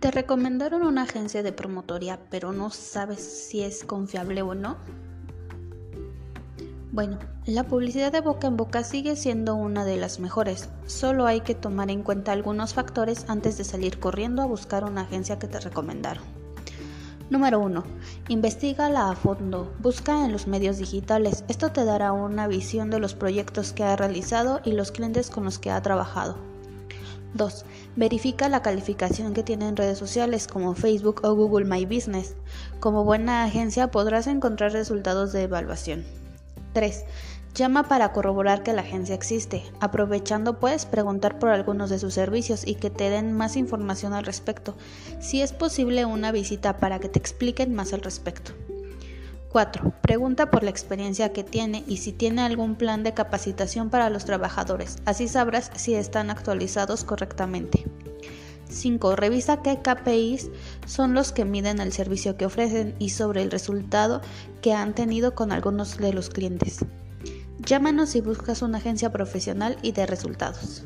Te recomendaron una agencia de promotoría, pero no sabes si es confiable o no. Bueno, la publicidad de boca en boca sigue siendo una de las mejores. Solo hay que tomar en cuenta algunos factores antes de salir corriendo a buscar una agencia que te recomendaron. Número 1. Investígala a fondo. Busca en los medios digitales. Esto te dará una visión de los proyectos que ha realizado y los clientes con los que ha trabajado. 2. Verifica la calificación que tiene en redes sociales como Facebook o Google My Business. Como buena agencia podrás encontrar resultados de evaluación. 3. Llama para corroborar que la agencia existe. Aprovechando puedes preguntar por algunos de sus servicios y que te den más información al respecto. Si es posible una visita para que te expliquen más al respecto. 4. Pregunta por la experiencia que tiene y si tiene algún plan de capacitación para los trabajadores. Así sabrás si están actualizados correctamente. 5. Revisa qué KPIs son los que miden el servicio que ofrecen y sobre el resultado que han tenido con algunos de los clientes. Llámanos si buscas una agencia profesional y de resultados.